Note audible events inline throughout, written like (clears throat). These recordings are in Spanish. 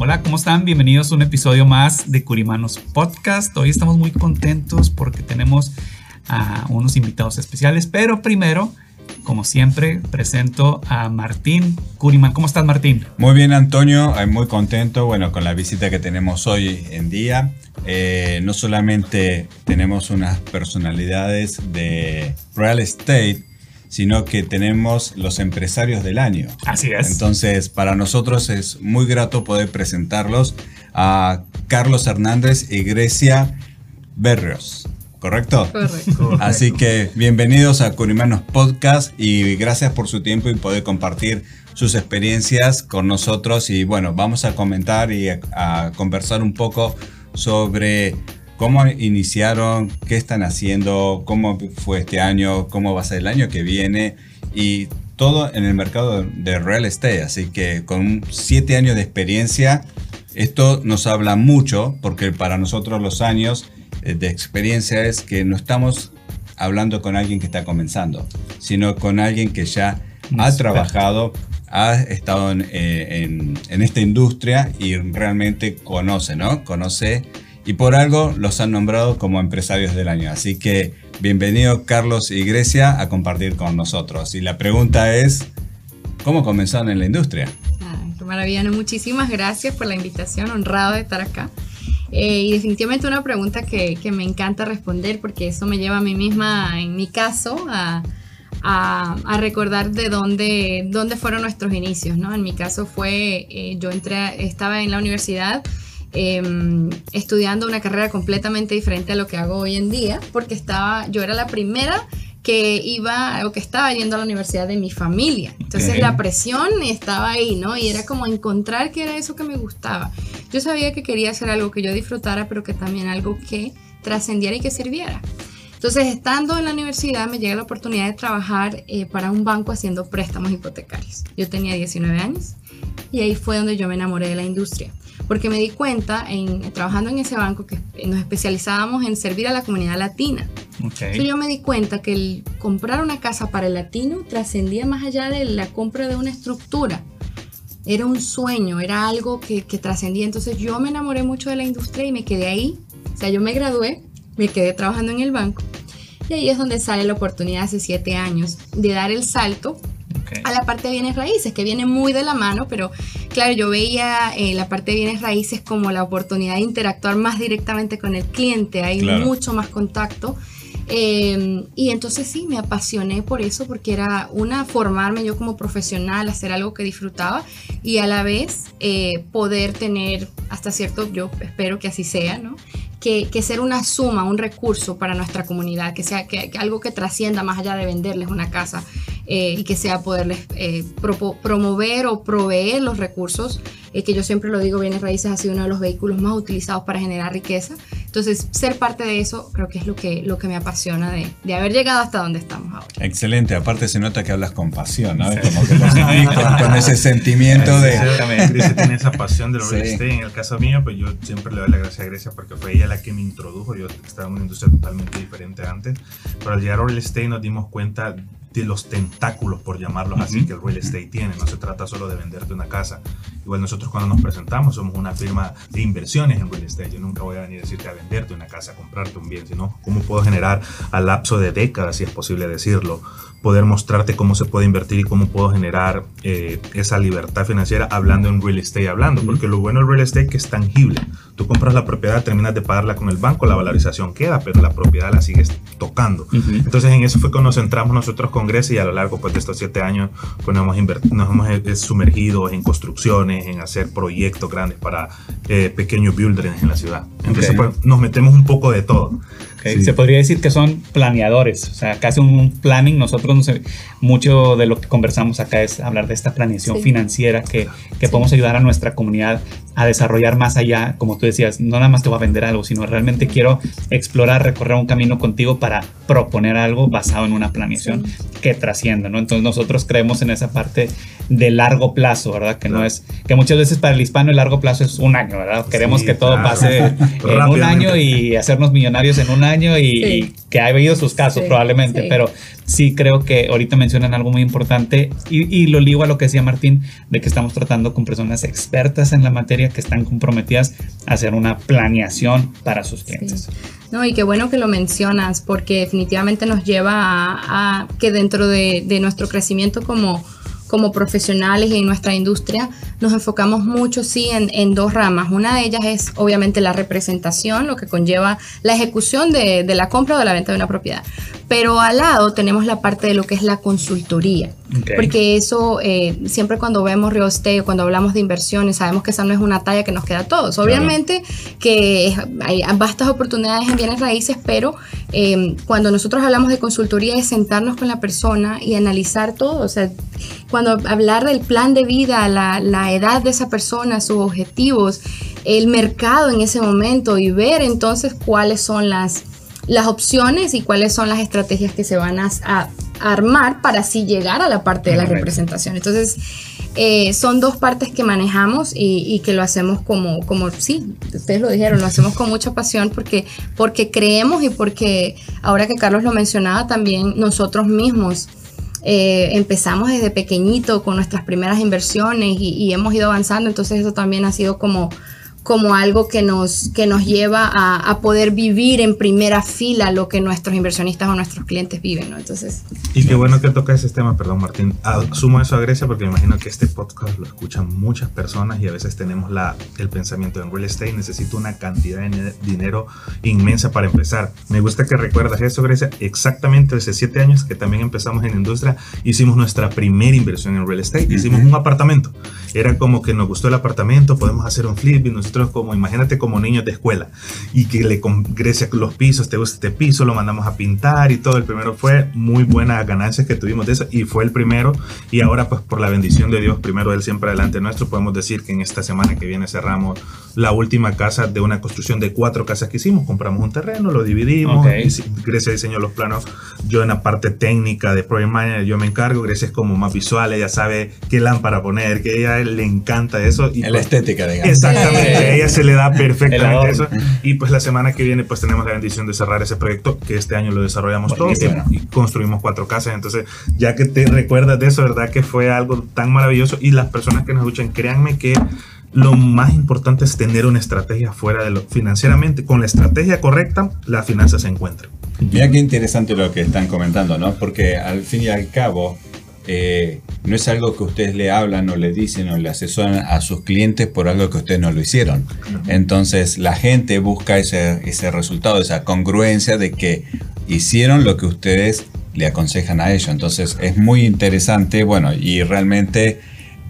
Hola, ¿cómo están? Bienvenidos a un episodio más de Curimanos Podcast. Hoy estamos muy contentos porque tenemos a unos invitados especiales, pero primero como siempre, presento a Martín Curiman. ¿Cómo estás, Martín? Muy bien, Antonio. Muy contento, bueno, con la visita que tenemos hoy en día. Eh, no solamente tenemos unas personalidades de real estate, sino que tenemos los empresarios del año. Así es. Entonces, para nosotros es muy grato poder presentarlos a Carlos Hernández y Grecia Berrios. ¿Correcto? Correcto. Así que bienvenidos a Curimanos Podcast y gracias por su tiempo y poder compartir sus experiencias con nosotros. Y bueno, vamos a comentar y a, conversar un poco sobre cómo iniciaron, qué están haciendo, cómo fue este año, cómo va a ser el año que viene y todo en el mercado de real estate. Así que con siete años de experiencia, esto nos habla mucho porque para nosotros los años eh, de experiencia es que no estamos hablando con alguien que está comenzando, sino con alguien que ya ha trabajado, ha estado eh, en, en, esta industria y realmente conoce, ¿no? Conoce y por algo los han nombrado como empresarios del año. Así que bienvenido Carlos y Grecia a compartir con nosotros. Y la pregunta es, ¿cómo comenzaron en la industria? Ay, maravilla, muchísimas gracias por la invitación, honrado de estar acá. Eh, y definitivamente una pregunta que, que, me encanta responder porque eso me lleva a mí misma, en mi caso, a, a, a recordar de dónde, dónde fueron nuestros inicios. ¿no? En mi caso fue, eh, yo entré, estaba en la universidad eh, estudiando una carrera completamente diferente a lo que hago hoy en día porque estaba, yo era la primera que iba o que estaba yendo a la universidad de mi familia. Entonces okay. la presión estaba ahí, ¿no? Y era como encontrar qué era eso que me gustaba. Yo sabía que quería hacer algo que yo disfrutara, pero que también algo que trascendiera y que sirviera. Entonces, estando en la universidad, me llega la oportunidad de trabajar eh, para un banco haciendo préstamos hipotecarios. Yo tenía 19 años y ahí fue donde yo me enamoré de la industria porque me di cuenta, en, trabajando en ese banco, que nos especializábamos en servir a la comunidad latina. Okay. Entonces yo me di cuenta que el comprar una casa para el latino trascendía más allá de la compra de una estructura. Era un sueño, era algo que, que trascendía. Entonces yo me enamoré mucho de la industria y me quedé ahí. O sea, yo me gradué, me quedé trabajando en el banco. Y ahí es donde sale la oportunidad hace siete años de dar el salto Okay. a la parte de bienes raíces, que viene muy de la mano, pero claro, yo veía eh, la parte de bienes raíces como la oportunidad de interactuar más directamente con el cliente, hay Claro. mucho más contacto. Eh, y entonces sí, me apasioné por eso, porque era una, formarme yo como profesional, hacer algo que disfrutaba y a la vez eh, poder tener hasta cierto, yo espero que así sea, ¿no? Que, que ser una suma, un recurso para nuestra comunidad, que sea que, que algo que trascienda más allá de venderles una casa eh, y que sea poderles eh, propo- promover o proveer los recursos, eh, que yo siempre lo digo, bienes raíces ha sido uno de los vehículos más utilizados para generar riqueza. Entonces, ser parte de eso creo que es lo que, lo que me apasiona de, de haber llegado hasta donde estamos ahora. Excelente, aparte se nota que hablas con pasión, ¿no? Sí. Como que lo sentís con, con ese (laughs) sentimiento de... Exactamente. Grecia tiene esa pasión de los real Sí. estate. En el caso mío, pues yo siempre le doy la gracia a Grecia porque fue ella la que me introdujo. Yo estaba en una industria totalmente diferente antes. Pero al llegar a real estate nos dimos cuenta de los tentáculos, por llamarlos así, Ujú. que el real estate tiene. No se trata solo de venderte una casa. Igual nosotros cuando nos presentamos somos una firma de inversiones en real estate. Yo nunca voy a venir a decirte a venderte una casa, a comprarte un bien, sino cómo puedo generar a lapso de décadas, si es posible decirlo, poder mostrarte cómo se puede invertir y cómo puedo generar eh, esa libertad financiera hablando en real estate, hablando, porque lo bueno del real estate es que es tangible. Tú compras la propiedad, terminas de pagarla con el banco, la valorización queda, pero la propiedad la sigues tocando. Entonces en eso fue que nos centramos nosotros con Grecia y a lo largo pues, de estos siete años pues, nos, hemos nos hemos eh, sumergido en construcciones, en hacer proyectos grandes para eh, pequeños builders en la ciudad. Entonces pues, nos metemos un poco de todo. Se podría decir que son planeadores, o sea, casi un planning. Nosotros, no sé, mucho de lo que conversamos acá es hablar de esta planeación financiera que, que podemos ayudar a nuestra comunidad a desarrollar más allá, como tú decías, no nada más te voy a vender algo, sino realmente quiero explorar, recorrer un camino contigo para proponer algo basado en una planeación que trascienda, ¿no? Entonces nosotros creemos en esa parte de largo plazo, ¿verdad? Que no es, que muchas veces para el hispano el largo plazo es un año, ¿verdad? Queremos que todo pase (laughs) en un año y hacernos millonarios en un año y, que ha habido sus casos probablemente, pero sí creo que ahorita mencionan algo muy importante y, lo ligo a lo que decía Martín, de que estamos tratando con personas expertas en la materia que están comprometidas a hacer una planeación para sus clientes. No, y qué bueno que lo mencionas, porque definitivamente nos lleva a, que dentro de, de nuestro crecimiento como como profesionales en nuestra industria nos enfocamos mucho, sí, en, dos ramas. Una de ellas es obviamente la representación, lo que conlleva la ejecución de, de, la compra o de la venta de una propiedad. Pero al lado tenemos la parte de lo que es la consultoría. Porque eso, eh, siempre cuando vemos real estate o cuando hablamos de inversiones, sabemos que esa no es una talla que nos queda a todos. Obviamente que hay vastas oportunidades en bienes raíces, pero eh, cuando nosotros hablamos de consultoría es sentarnos con la persona y analizar todo. O sea, cuando hablar del plan de vida, la, la edad de esa persona, sus objetivos, el mercado en ese momento y ver entonces cuáles son las las opciones y cuáles son las estrategias que se van a, armar para así llegar a la parte de la representación. Entonces, eh, son dos partes que manejamos y, que lo hacemos como, como, sí, ustedes lo dijeron, lo hacemos con mucha pasión porque, porque creemos y porque ahora que Carlos lo mencionaba también, nosotros mismos eh, empezamos desde pequeñito con nuestras primeras inversiones y, y hemos ido avanzando, entonces eso también ha sido como como algo que nos, que nos lleva a, poder vivir en primera fila lo que nuestros inversionistas o nuestros clientes viven, ¿no? Entonces... Y qué bueno que toca ese tema, perdón Martín. Sumo eso a Grecia porque me imagino que este podcast lo escuchan muchas personas y a veces tenemos la, el pensamiento en real estate, necesito una cantidad de dinero inmensa para empezar. Me gusta que recuerdas eso, Grecia. Exactamente hace siete años que también empezamos en industria, hicimos nuestra primera inversión en real estate, hicimos un apartamento. Era como que nos gustó el apartamento, podemos hacer un flip y nosotros como, imagínate como niños de escuela y que le congrese los pisos, te gusta este piso, lo mandamos a pintar y todo. El primero fue muy buenas ganancias que tuvimos de eso y fue el primero. Y ahora, pues por la bendición de Dios, primero Él siempre adelante nuestro, podemos decir que en esta semana que viene cerramos la última casa de una construcción de cuatro casas que hicimos. Compramos un terreno, lo dividimos. Grecia diseñó los planos. Yo en la parte técnica de Project Manager, yo me encargo. Grecia es como más visual, ella sabe qué lámpara poner, que a ella le encanta eso. Y la pues estética, digamos. Exactamente ella se le da (laughs) perfectamente eso. Y pues la semana que viene pues tenemos la bendición de cerrar ese proyecto que este año lo desarrollamos todo y, construimos cuatro casas. Entonces, ya que te recuerdas de eso, ¿verdad? Que fue algo tan maravilloso y las personas que nos escuchan, créanme que lo más importante es tener una estrategia fuera de lo financieramente. Con la estrategia correcta, la finanza se encuentra. Mira qué interesante lo que están comentando, ¿no? Porque al fin y al cabo, eh, no es algo que ustedes le hablan o le dicen o le asesoran a sus clientes por algo que ustedes no lo hicieron. Entonces la gente busca ese, ese resultado, esa congruencia de que hicieron lo que ustedes le aconsejan a ellos. Entonces es muy interesante, bueno, y realmente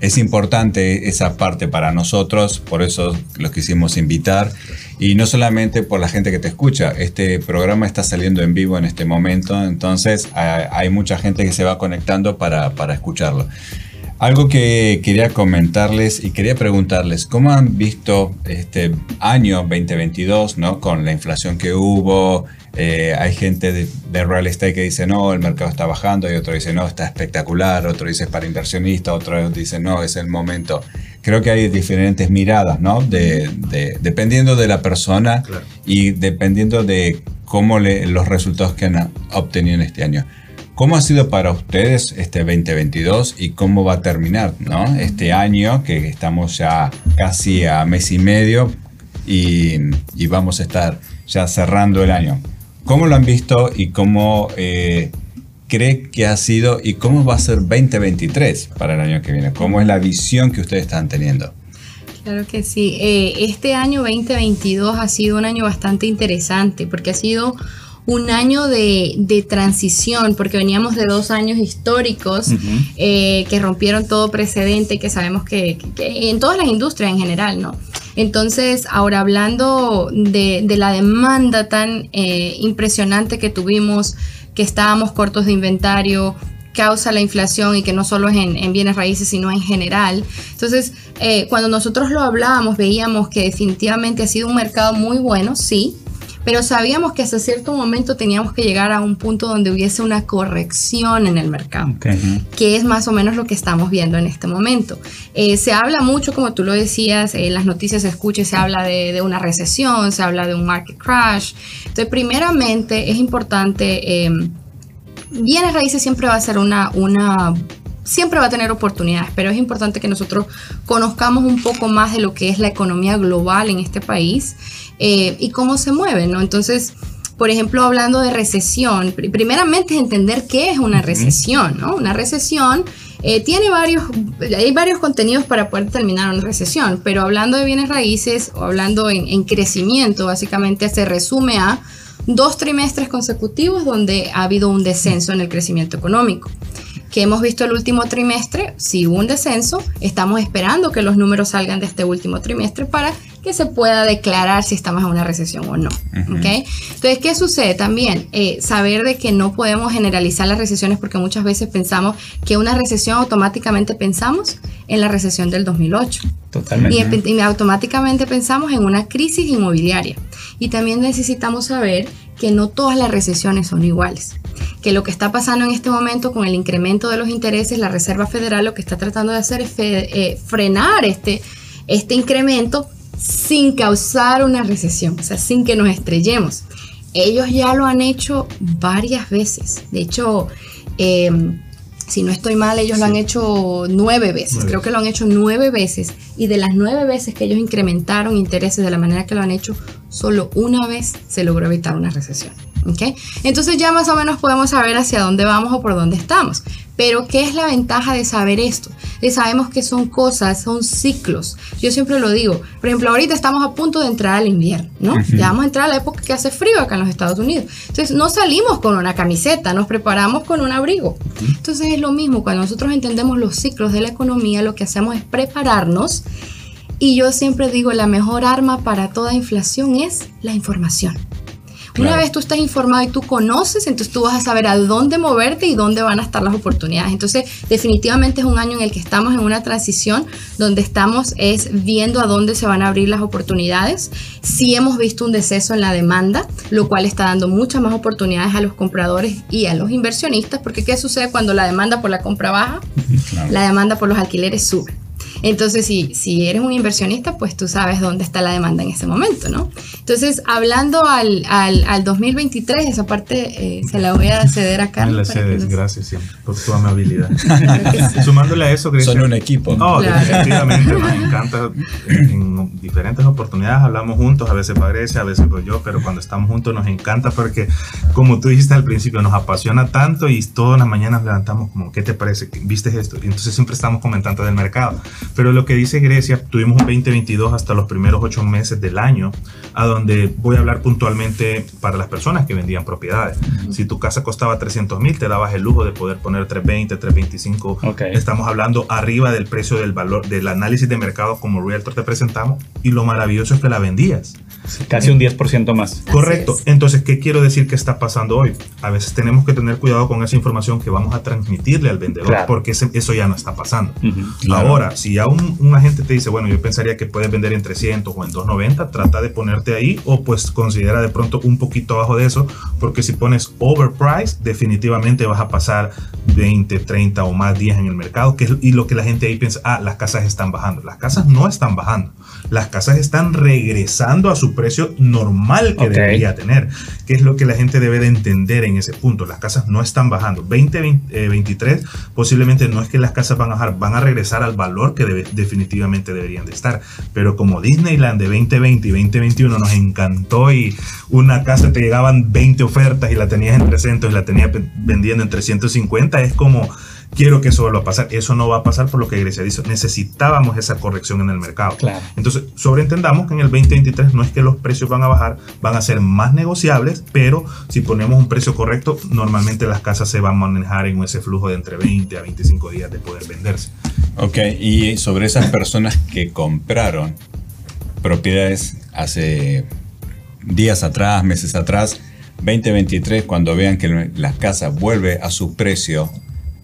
es importante esa parte para nosotros, por eso los quisimos invitar. Y no solamente por la gente que te escucha, este programa está saliendo en vivo en este momento, entonces hay mucha gente que se va conectando para, para escucharlo. Algo que quería comentarles y quería preguntarles, ¿cómo han visto este año 2022, ¿no? con la inflación que hubo, eh, hay gente de, real estate que dice, no, el mercado está bajando, y otro dice, no, está espectacular, otro dice, es para inversionistas, otro dice, no, es el momento. Creo que hay diferentes miradas, ¿no? De, dependiendo de la persona y dependiendo de cómo le, los resultados que han obtenido en este año. ¿Cómo ha sido para ustedes este 2022 y cómo va a terminar ¿no? este año que estamos ya casi a mes y medio y, vamos a estar ya cerrando el año? ¿Cómo lo han visto y cómo eh, cree que ha sido y cómo va a ser 2023 para el año que viene? ¿Cómo es la visión que ustedes están teniendo? Claro que sí. Eh, este año 2022 ha sido un año bastante interesante porque ha sido un año de, transición, porque veníamos de dos años históricos eh, que rompieron todo precedente, que sabemos que, en todas las industrias en general, ¿no? Entonces, ahora hablando de, la demanda tan eh, impresionante que tuvimos, que estábamos cortos de inventario, causa la inflación y que no solo es en, bienes raíces, sino en general. Entonces, eh, cuando nosotros lo hablábamos, veíamos que definitivamente ha sido un mercado muy bueno, sí, pero sabíamos que hasta cierto momento teníamos que llegar a un punto donde hubiese una corrección en el mercado, que es más o menos lo que estamos viendo en este momento. Eh, se habla mucho, como tú lo decías, en las noticias se escucha, se habla de, una recesión, se habla de un market crash. Entonces, primeramente es importante, eh, bienes raíces siempre va a ser una, una siempre va a tener oportunidades, pero es importante que nosotros conozcamos un poco más de lo que es la economía global en este país eh, y cómo se mueven, ¿no? Entonces, por ejemplo, hablando de recesión, primeramente es entender qué es una recesión, ¿no? Una recesión eh, tiene varios, hay varios contenidos para poder terminar una recesión, pero hablando de bienes raíces o hablando en, crecimiento, básicamente se resume a dos trimestres consecutivos donde ha habido un descenso en el crecimiento económico que hemos visto el último trimestre, si hubo un descenso, estamos esperando que los números salgan de este último trimestre para que se pueda declarar si estamos en una recesión o no. Entonces, ¿qué sucede también? Eh, saber de que no podemos generalizar las recesiones porque muchas veces pensamos que una recesión automáticamente pensamos en la recesión del 2008. Totalmente. Y, y automáticamente pensamos en una crisis inmobiliaria. Y también necesitamos saber que no todas las recesiones son iguales que lo que está pasando en este momento con el incremento de los intereses, la Reserva Federal lo que está tratando de hacer es eh, frenar este, este incremento sin causar una recesión, o sea, sin que nos estrellemos. Ellos ya lo han hecho varias veces. De hecho, em, si no estoy mal, ellos lo han hecho nueve veces. Creo que lo han hecho nueve veces. Y de las nueve veces que ellos incrementaron intereses de la manera que lo han hecho, solo una vez se logró evitar una recesión. Entonces ya más o menos podemos saber hacia dónde vamos o por dónde estamos. Pero ¿qué es la ventaja de saber esto? De sabemos que son cosas, son ciclos. Yo siempre lo digo. Por ejemplo, ahorita estamos a punto de entrar al invierno, ¿no? Ya vamos a entrar a la época que hace frío acá en los Estados Unidos. Entonces no salimos con una camiseta, nos preparamos con un abrigo. Entonces es lo mismo, cuando nosotros entendemos los ciclos de la economía, lo que hacemos es prepararnos. Y yo siempre digo, la mejor arma para toda inflación es la información. Una vez tú estás informado y tú conoces, entonces tú vas a saber a dónde moverte y dónde van a estar las oportunidades. Entonces, definitivamente es un año en el que estamos en una transición donde estamos es viendo a dónde se van a abrir las oportunidades. Sí hemos visto un deceso en la demanda, lo cual está dando muchas más oportunidades a los compradores y a los inversionistas, porque ¿qué sucede cuando la demanda por la compra baja? La demanda por los alquileres sube. Entonces, si, si eres un inversionista, pues tú sabes dónde está la demanda en ese momento, ¿no? Entonces, hablando al, al, 2023, esa parte eh, se la voy a ceder a Carlos. Me la cedes, gracias siempre por tu amabilidad. (laughs) Sumándole a eso, Son un equipo. No, definitivamente, me encanta. En diferentes oportunidades hablamos juntos, a veces parece, a veces pues yo, pero cuando estamos juntos nos encanta porque, como tú dijiste al principio, nos apasiona tanto y todas las mañanas levantamos como, ¿qué te parece? ¿Viste esto? Y entonces siempre estamos comentando del mercado. Pero lo que dice Grecia, tuvimos un 2022 hasta los primeros ocho meses del año, a donde voy a hablar puntualmente para las personas que vendían propiedades. Si tu casa costaba 300 mil, te dabas el lujo de poder poner 320, 325. Estamos hablando arriba del precio del valor, del análisis de mercado como Realtor te presentamos. Y lo maravilloso es que la vendías. casi un 10% más. Correcto. Entonces, ¿qué quiero decir que está pasando hoy? A veces tenemos que tener cuidado con esa información que vamos a transmitirle al vendedor, porque eso ya no está pasando. Ahora, si ya un, agente te dice, bueno, yo pensaría que puedes vender en 300 o en 290, trata de ponerte ahí o pues considera de pronto un poquito abajo de eso, porque si pones overprice, definitivamente vas a pasar 20, 30 o más días en el mercado, que y lo que la gente ahí piensa, ah, las casas están bajando. Las casas no están bajando, las casas están regresando a su precio normal que debería tener, que es lo que la gente debe de entender en ese punto. Las casas no están bajando. 2023 posiblemente no es que las casas van a bajar, van a regresar al valor que definitivamente deberían de estar. Pero como Disneyland de 2020 y 2021 nos encantó y una casa te llegaban 20 ofertas y la tenías en 300 y la tenías vendiendo en 350, es como quiero que eso vuelva a pasar. Eso no va a pasar por lo que Grecia dice. Necesitábamos esa corrección en el mercado. Claro. Entonces, sobreentendamos que en el 2023 no es que los precios van a bajar, van a ser más negociables, pero si ponemos un precio correcto, normalmente las casas se van a manejar en ese flujo de entre 20 a 25 días de poder venderse. Ok, y sobre esas personas que compraron propiedades hace días atrás, meses atrás, 2023, cuando vean que la casa vuelve a su precio,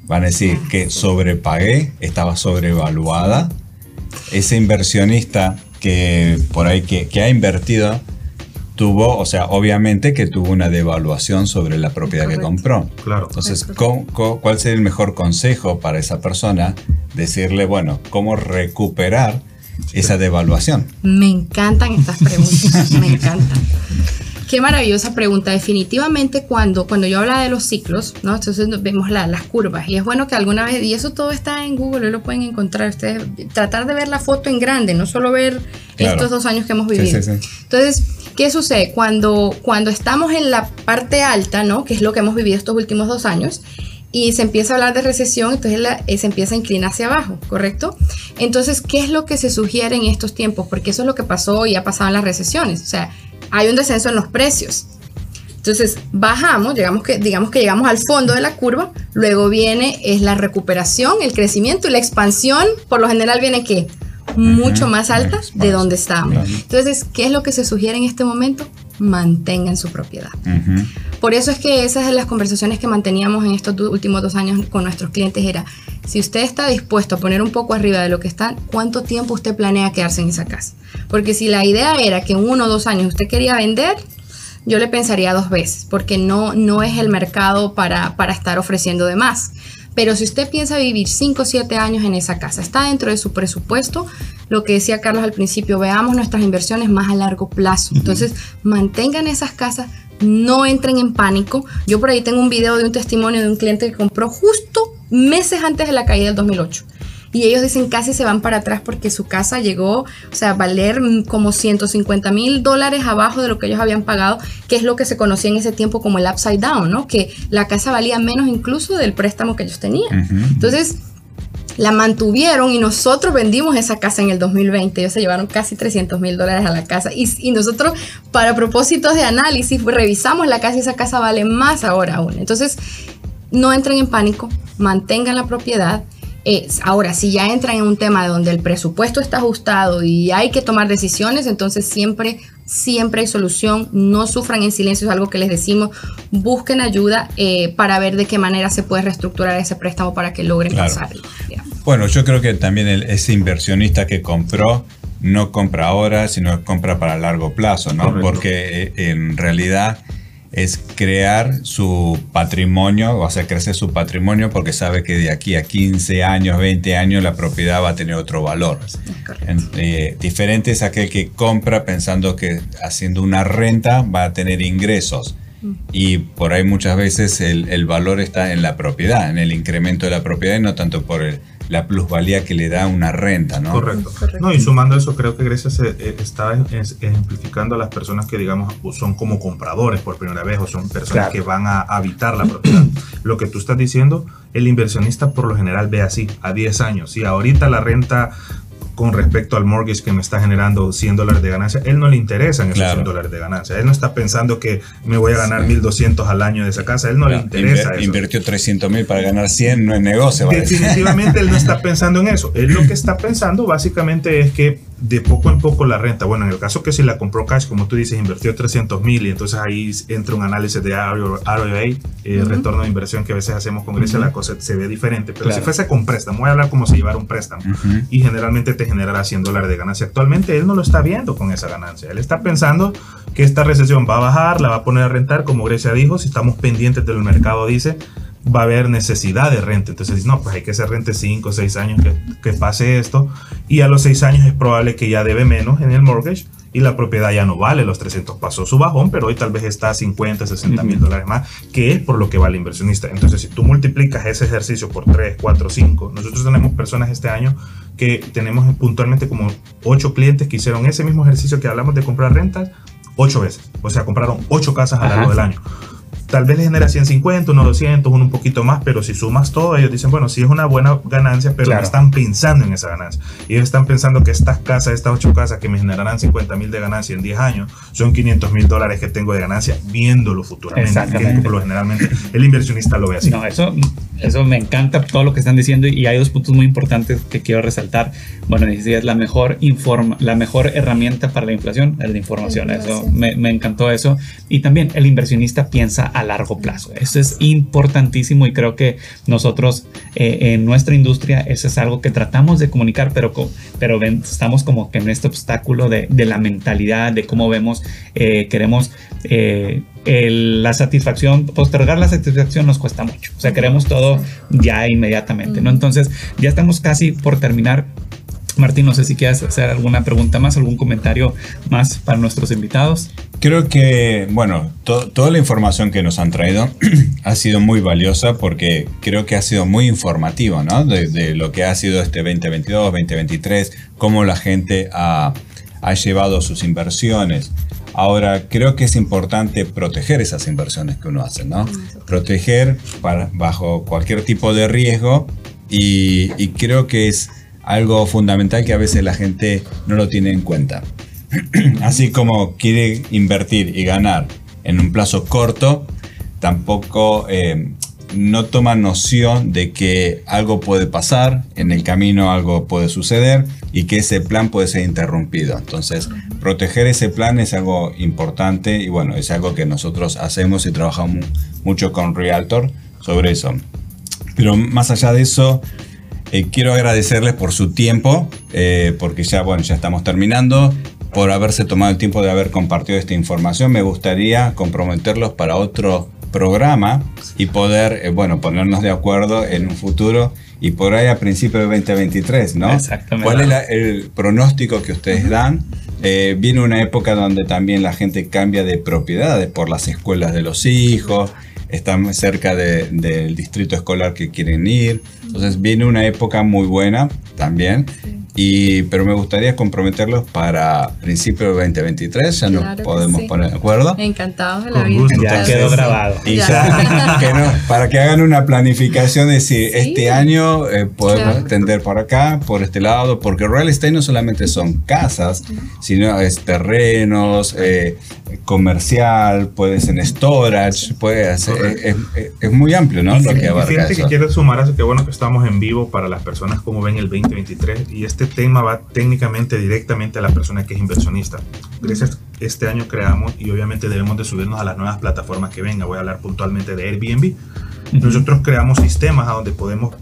van a decir que sobrepagué, estaba sobrevaluada. Ese inversionista que por ahí que, que ha invertido tuvo, o sea, obviamente que tuvo una devaluación sobre la propiedad que compró. Claro. Entonces, ¿cu- cu- ¿cuál sería el mejor consejo para esa persona? Decirle, bueno, cómo recuperar esa devaluación. Me encantan estas preguntas, me encantan. Qué maravillosa pregunta. Definitivamente cuando, cuando yo hablaba de los ciclos, ¿no? Entonces vemos la- las curvas y es bueno que alguna vez, y eso todo está en Google, lo pueden encontrar ustedes, tratar de ver la foto en grande, no solo ver Claro. estos dos años que hemos Sí, vivido. sí, sí. Entonces, ¿qué sucede? Cuando, cuando estamos en la parte alta, ¿no? Que es lo que hemos vivido estos últimos dos años, y se empieza a hablar de recesión, entonces la- eh, se empieza a inclinar hacia abajo, ¿correcto? Entonces, ¿qué es lo que se sugiere en estos tiempos? Porque eso es lo que pasó y ha pasado en las recesiones. O sea, hay un descenso en los precios. Entonces, bajamos, llegamos que, digamos que llegamos al fondo de la curva, luego viene es la recuperación, el crecimiento y la expansión, por lo general viene que mucho más alta de donde estábamos. claro. Entonces, ¿qué es lo que se sugiere en este momento? Mantengan su propiedad. Por eso es que esas de las conversaciones que manteníamos en estos últimos dos años con nuestros clientes era, si usted está dispuesto a poner un poco arriba de lo que está, ¿cuánto tiempo usted planea quedarse en esa casa? Porque si la idea era que en uno o dos años usted quería vender, yo le pensaría dos veces, porque no, no es el mercado para, para estar ofreciendo de más. Pero si usted piensa vivir 5 o 7 años en esa casa, está dentro de su presupuesto, lo que decía Carlos al principio, veamos nuestras inversiones más a largo plazo. Entonces, mantengan esas casas, no entren en pánico. Yo por ahí tengo un video de un testimonio de un cliente que compró justo meses antes de la caída del 2008. Y ellos dicen casi se van para atrás porque su casa llegó, o sea, a valer como 150 mil dólares abajo de lo que ellos habían pagado, que es lo que se conocía en ese tiempo como el upside down, ¿no? Que la casa valía menos incluso del préstamo que ellos tenían. Ujú. Entonces, la mantuvieron y nosotros vendimos esa casa en el 2020. Ellos se llevaron casi 300 mil dólares a la casa. Y, y nosotros, para propósitos de análisis, revisamos la casa y esa casa vale más ahora aún. Entonces, no entren en pánico, mantengan la propiedad. Eh, ahora, si ya entran en un tema donde el presupuesto está ajustado y hay que tomar decisiones, entonces siempre, siempre hay solución. No sufran en silencio, es algo que les decimos. Busquen ayuda eh, para ver de qué manera se puede reestructurar ese préstamo para que logren Claro. pasarlo. Bueno, yo creo que también el- ese inversionista que compró no compra ahora, sino compra para largo plazo, ¿no? Correcto. Porque eh, en realidad es crear su patrimonio, o sea, crecer su patrimonio porque sabe que de aquí a 15 años, 20 años la propiedad va a tener otro valor. En- eh, diferente es aquel que compra pensando que haciendo una renta va a tener ingresos. Y por ahí muchas veces el, el valor está en la propiedad, en el incremento de la propiedad y no tanto por el- la plusvalía que le da una renta, ¿no? Correcto. Correcto. No, y sumando eso, creo que Grecia se eh, está es- ejemplificando a las personas que, digamos, son como compradores por primera vez o son personas Claro. que van a habitar la propiedad. Lo que tú estás diciendo, el inversionista por lo general ve así, a 10 años. Si ahorita la renta con respecto al mortgage que me está generando 100 dólares de ganancia, él no le interesan esos Claro. 100 dólares de ganancia. Él no está pensando que me voy a ganar Sí. 1200 al año de esa casa. Él no le Inver- interesa eso. Invirtió 300 mil para ganar 100, no es negocio. Definitivamente él no está (laughs) pensando en eso. Él lo que está pensando básicamente es que de poco en poco la renta, bueno, en el caso que si la compró cash, como tú dices, invirtió 300 mil y entonces ahí entra un análisis de ROA, eh, Ujú. retorno de inversión que a veces hacemos con Grecia, la cosa se ve diferente. Pero Claro. si fuese con préstamo, voy a hablar como si llevara un préstamo y generalmente te generará 100 dólares de ganancia. Actualmente él no lo está viendo con esa ganancia. Él está pensando que esta recesión va a bajar, la va a poner a rentar, como Grecia dijo, si estamos pendientes del mercado, dice, va a haber necesidad de renta. Entonces, no, pues hay que hacer rente 5 o 6 años que, que pase esto. Y a los 6 años es probable que ya debe menos en el mortgage y la propiedad ya no vale los 300. Pasó su bajón, pero hoy tal vez está a 50, 60 mil dólares más, que es por lo que vale el inversionista. Entonces, si tú multiplicas ese ejercicio por 3, 4, 5, nosotros tenemos personas este año que tenemos puntualmente como 8 clientes que hicieron ese mismo ejercicio que hablamos de comprar rentas 8 veces. O sea, compraron 8 casas a lo largo del año. Tal vez les genera 150, uno 200, uno un poquito más, pero si sumas todo, ellos dicen, bueno, sí es una buena ganancia, pero no están pensando en esa ganancia. Ellos están pensando que estas casas, estas ocho casas que me generarán 50 mil de ganancia en 10 años, son 500 mil dólares que tengo de ganancia viéndolo futuramente. Exactamente. Que, por lo generalmente el inversionista lo ve así. No, eso, eso me encanta todo lo que están diciendo y hay dos puntos muy importantes que quiero resaltar. Bueno, es la mejor, informa, la mejor herramienta para la inflación es la información. Eso me, me encantó eso. Y también el inversionista piensa a largo plazo. Eso es importantísimo y creo que nosotros eh, en nuestra industria eso es algo que tratamos de comunicar, pero, pero estamos como que en este obstáculo de, de la mentalidad, de cómo vemos, eh, queremos... Eh, la satisfacción, postergar la satisfacción nos cuesta mucho. O sea, queremos todo ya inmediatamente, ¿no? Entonces, ya estamos casi por terminar Martín, no sé si quieres hacer alguna pregunta más, algún comentario más para nuestros invitados. Creo que, bueno, toda la información que nos han traído (clears throat) ha sido muy valiosa porque creo que ha sido muy informativo, ¿no? De, lo que ha sido este 2022, 2023, cómo la gente ha, ha llevado sus inversiones. Ahora, creo que es importante proteger esas inversiones que uno hace, ¿no? Proteger para, bajo cualquier tipo de riesgo y, y creo que es algo fundamental que a veces la gente no lo tiene en cuenta. (clears throat) Así como quiere invertir y ganar en un plazo corto, tampoco eh, no toma noción de que algo puede pasar, en el camino algo puede suceder y que ese plan puede ser interrumpido. Entonces, proteger ese plan es algo importante y bueno, es algo que nosotros hacemos y trabajamos mucho con Realtor sobre eso. Pero más allá de eso, eh, quiero agradecerles por su tiempo, eh, porque ya, bueno, ya estamos terminando, por haberse tomado el tiempo de haber compartido esta información. Me gustaría comprometerlos para otro programa y poder, eh, bueno, ponernos de acuerdo en un futuro y por ahí a principios de 2023, ¿no? Exactamente. ¿Cuál es el pronóstico que ustedes dan? viene una época donde también la gente cambia de propiedades por las escuelas de los hijos, están cerca del distrito escolar que quieren ir. Entonces viene una época muy buena también. Y, pero me gustaría comprometerlos para principios de 2023, ya nos podemos poner de acuerdo. Encantados de la vida. ya quedó grabado. Y ya, (laughs) para que hagan una planificación de si este año eh, podemos tender por acá, por este lado, porque real estate no solamente son casas, sino es terrenos, eh, comercial, puede ser en storage, puede ser, es, muy amplio, ¿no? Lo que Fíjate que quiero sumar a eso, que bueno que estamos en vivo para las personas como ven el 2023 y este este tema va técnicamente directamente a la persona que es inversionista. Gracias, este año creamos y obviamente debemos de subirnos a las nuevas plataformas que vengan. Voy a hablar puntualmente de Airbnb. Nosotros creamos sistemas a donde podemos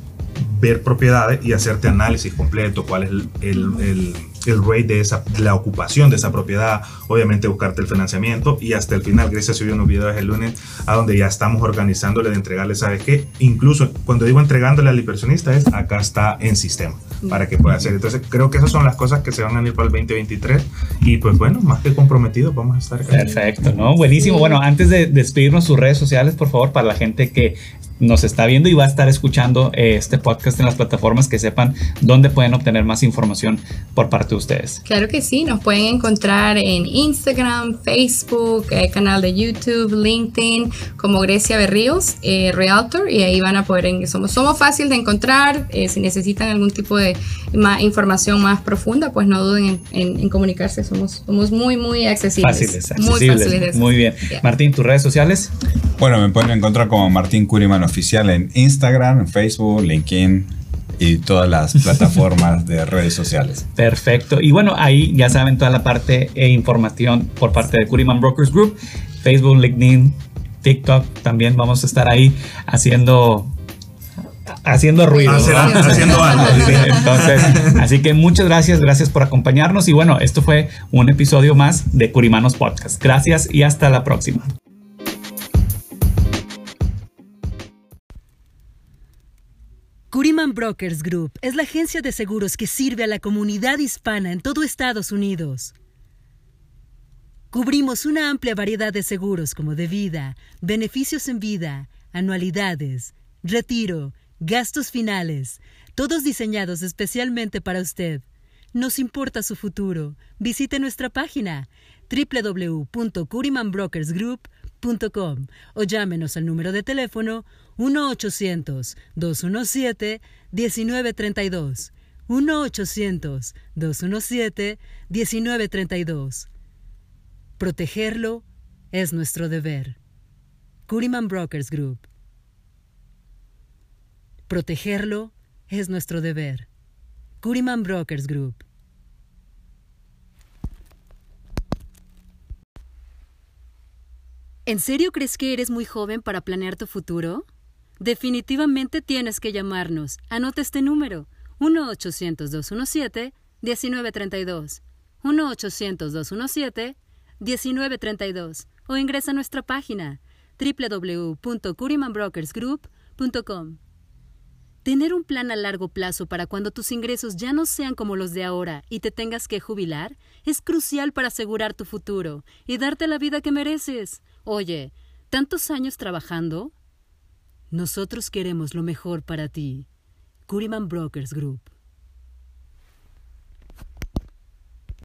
ver propiedades y hacerte análisis completo, cuál es el, el, el, rate de, esa, la ocupación de esa propiedad, obviamente buscarte el financiamiento y hasta el final, Grecia subió unos videos el lunes a donde ya estamos organizándole de entregarle, ¿sabes qué? Incluso cuando digo entregándole al inversionista es acá está en sistema para que pueda hacer. Entonces creo que esas son las cosas que se van a ir para el 2023 y pues bueno, más que comprometidos vamos a estar. Perfecto, ¿no? Buenísimo. Bueno, antes de despedirnos sus redes sociales, por favor, para la gente que nos está viendo y va a estar escuchando eh, este podcast en las plataformas que sepan dónde pueden obtener más información por parte de ustedes. Claro que sí, nos pueden encontrar en Instagram, Facebook, eh, canal de YouTube, LinkedIn, como Grecia Berríos, eh, Realtor, y ahí van a poder, en, somos, somos fácil de encontrar, si necesitan algún tipo de información más profunda, pues no duden en, comunicarse, somos, somos muy, muy accesibles. Fáciles, accesibles. Muy, bien. Martín, ¿tus redes sociales? Bueno, me pueden encontrar como Martín Curiman Oficial en Instagram, Facebook, LinkedIn y todas las (laughs) plataformas de redes sociales. Perfecto. Y bueno, ahí ya saben toda la parte e información por parte de Curiman Brokers Group, Facebook, LinkedIn, TikTok. También vamos a estar ahí haciendo haciendo ruido. haciendo (laughs) algo. Entonces, así que muchas gracias, gracias por acompañarnos y bueno, esto fue un episodio más de Curimanos Podcast. Gracias y hasta la próxima. Curiman Brokers Group es la agencia de seguros que sirve a la comunidad hispana en todo Estados Unidos. Cubrimos una amplia variedad de seguros como de vida, beneficios en vida, anualidades, retiro, gastos finales, todos diseñados especialmente para usted. Nos importa su futuro. Visite nuestra página www.curimanbrokersgroup.com curimanbrokersgroup.com o llámenos al número de teléfono 1-800-217-1932. 1-800-217-1932. Protegerlo es nuestro deber. Curiman Brokers Group. Protegerlo es nuestro deber. Curiman Brokers Group. ¿En serio crees que eres muy joven para planear tu futuro? Definitivamente tienes que llamarnos. Anota este número: 1-800-217-1932. 1-800-217-1932. O ingresa a nuestra página www.curimanbrokersgroup.com. Tener un plan a largo plazo para cuando tus ingresos ya no sean como los de ahora y te tengas que jubilar es crucial para asegurar tu futuro y darte la vida que mereces. Oye, ¿tantos años trabajando? Nosotros queremos lo mejor para ti. Curiman Brokers Group.